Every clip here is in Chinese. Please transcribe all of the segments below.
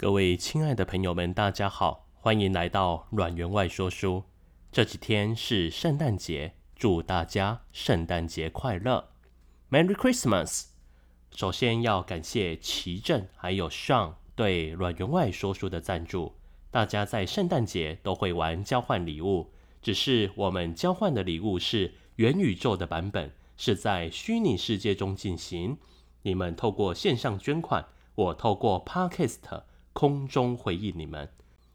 各位亲爱的朋友们，大家好，欢迎来到阮员外说书。这几天是圣诞节，祝大家圣诞节快乐，Merry Christmas！首先要感谢奇正还有尚对阮员外说书的赞助。大家在圣诞节都会玩交换礼物，只是我们交换的礼物是元宇宙的版本，是在虚拟世界中进行。你们透过线上捐款，我透过 Podcast。空中回应你们，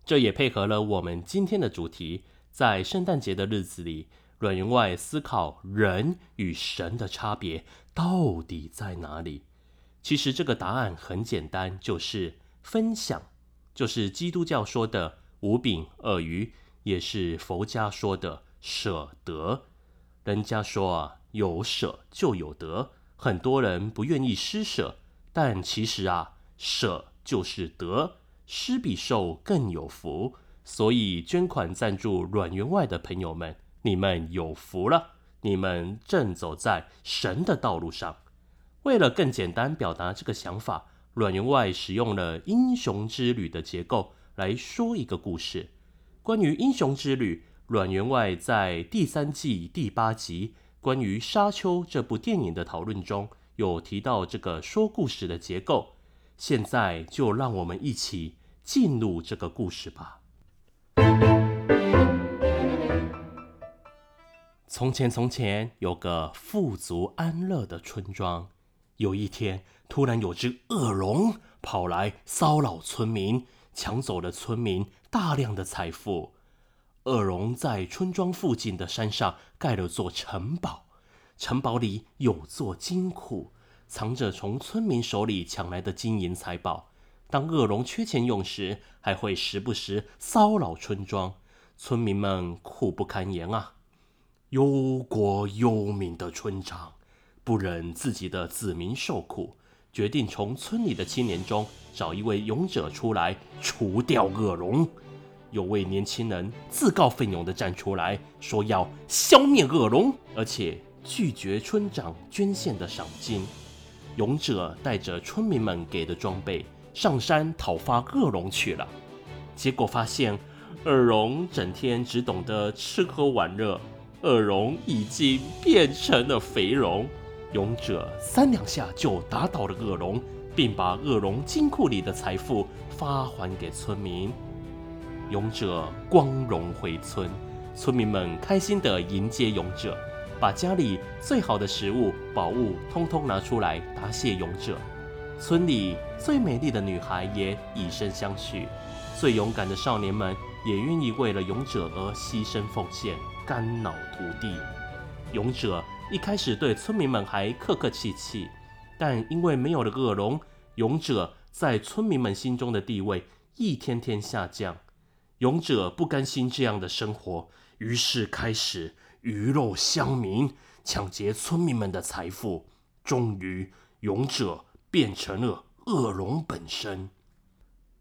这也配合了我们今天的主题。在圣诞节的日子里，阮云外思考人与神的差别到底在哪里？其实这个答案很简单，就是分享，就是基督教说的五饼二鱼，也是佛家说的舍得。人家说啊，有舍就有得，很多人不愿意施舍，但其实啊，舍。就是得，施比受更有福，所以捐款赞助阮员外的朋友们，你们有福了，你们正走在神的道路上。为了更简单表达这个想法，阮员外使用了英雄之旅的结构来说一个故事。关于英雄之旅，阮员外在第三季第八集关于《沙丘》这部电影的讨论中有提到这个说故事的结构。现在就让我们一起进入这个故事吧。从前，从前有个富足安乐的村庄。有一天，突然有只恶龙跑来骚扰村民，抢走了村民大量的财富。恶龙在村庄附近的山上盖了座城堡，城堡里有座金库。藏着从村民手里抢来的金银财宝。当恶龙缺钱用时，还会时不时骚扰村庄。村民们苦不堪言啊！忧国忧民的村长不忍自己的子民受苦，决定从村里的青年中找一位勇者出来除掉恶龙。有位年轻人自告奋勇地站出来说要消灭恶龙，而且拒绝村长捐献的赏金。勇者带着村民们给的装备上山讨伐恶龙去了，结果发现恶龙整天只懂得吃喝玩乐，恶龙已经变成了肥龙。勇者三两下就打倒了恶龙，并把恶龙金库里的财富发还给村民。勇者光荣回村，村民们开心地迎接勇者。把家里最好的食物、宝物通通拿出来答谢勇者。村里最美丽的女孩也以身相许，最勇敢的少年们也愿意为了勇者而牺牲奉献、肝脑涂地。勇者一开始对村民们还客客气气，但因为没有了恶龙，勇者在村民们心中的地位一天天下降。勇者不甘心这样的生活，于是开始。鱼肉乡民抢劫村民们的财富，终于勇者变成了恶龙本身。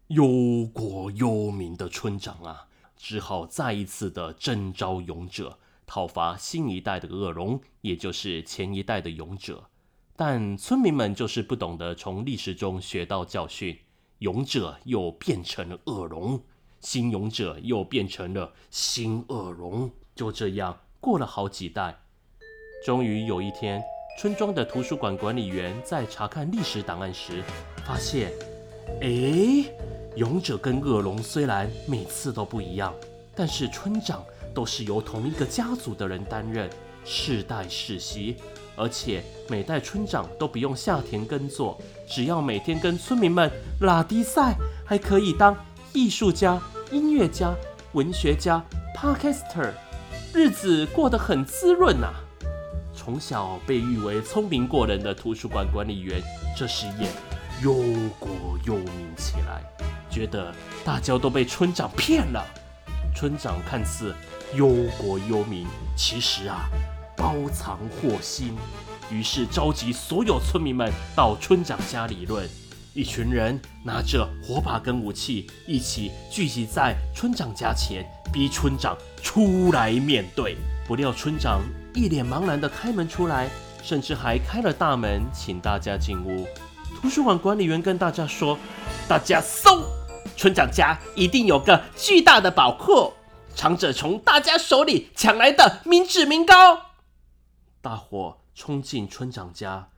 忧国忧民的村长啊，只好再一次的征召勇者讨伐新一代的恶龙，也就是前一代的勇者。但村民们就是不懂得从历史中学到教训，勇者又变成了恶龙，新勇者又变成了新恶龙，就这样。过了好几代，终于有一天，村庄的图书馆管理员在查看历史档案时，发现，哎，勇者跟恶龙虽然每次都不一样，但是村长都是由同一个家族的人担任，世代世袭，而且每代村长都不用下田耕作，只要每天跟村民们拉迪赛，还可以当艺术家、音乐家、文学家、Podcaster。日子过得很滋润呐、啊。从小被誉为聪明过人的图书馆管理员，这时也忧国忧民起来，觉得大家都被村长骗了。村长看似忧国忧民，其实啊包藏祸心。于是召集所有村民们到村长家理论。一群人拿着火把跟武器，一起聚集在村长家前，逼村长出来面对。不料村长一脸茫然地开门出来，甚至还开了大门，请大家进屋。图书馆管理员跟大家说：“大家搜，村长家一定有个巨大的宝库，藏着从大家手里抢来的民脂民膏。大伙冲进村长家，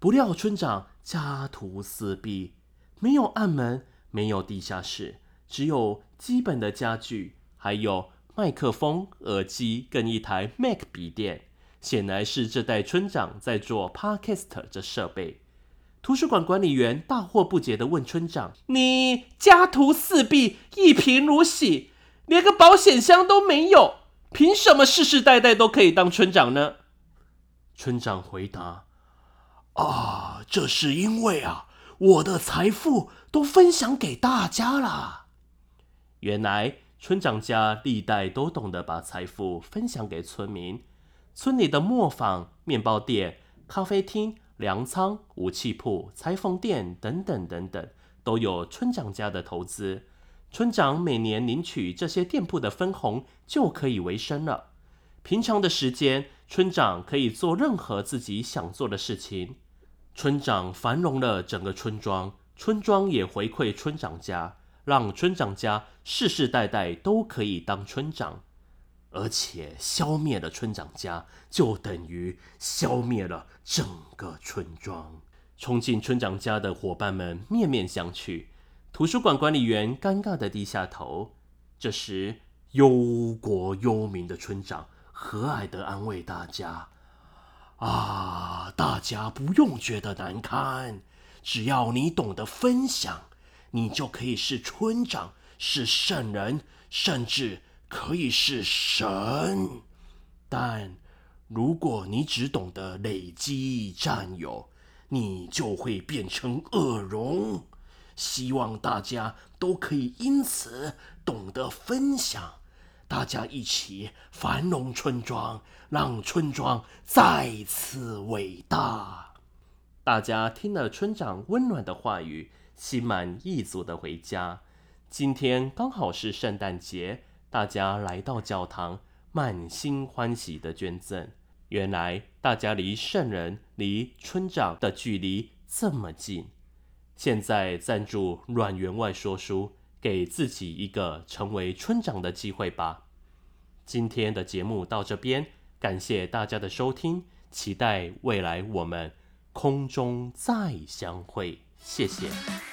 不料村长家徒四壁，没有暗门，没有地下室，只有基本的家具，还有麦克风、耳机跟一台 Mac 笔电。显然是这代村长在做 Podcast 这设备。图书馆管理员大惑不解地问村长：“你家徒四壁，一贫如洗，连个保险箱都没有，凭什么世世代代都可以当村长呢？”村长回答：“啊，这是因为啊，我的财富都分享给大家了。原来村长家历代都懂得把财富分享给村民。”村里的磨坊、面包店、咖啡厅、粮仓、武器铺、裁缝店等等等等，都有村长家的投资。村长每年领取这些店铺的分红，就可以为生了。平常的时间，村长可以做任何自己想做的事情。村长繁荣了整个村庄，村庄也回馈村长家，让村长家世世代代都可以当村长。而且消灭了村长家，就等于消灭了整个村庄。冲进村长家的伙伴们面面相觑，图书馆管理员尴尬地低下头。这时，忧国忧民的村长和蔼的安慰大家：“啊，大家不用觉得难堪，只要你懂得分享，你就可以是村长，是圣人，甚至……”可以是神，但如果你只懂得累积占有，你就会变成恶龙。希望大家都可以因此懂得分享，大家一起繁荣村庄，让村庄再次伟大。大家听了村长温暖的话语，心满意足的回家。今天刚好是圣诞节。大家来到教堂，满心欢喜的捐赠。原来大家离圣人、离村长的距离这么近。现在赞助阮员外说书，给自己一个成为村长的机会吧。今天的节目到这边，感谢大家的收听，期待未来我们空中再相会。谢谢。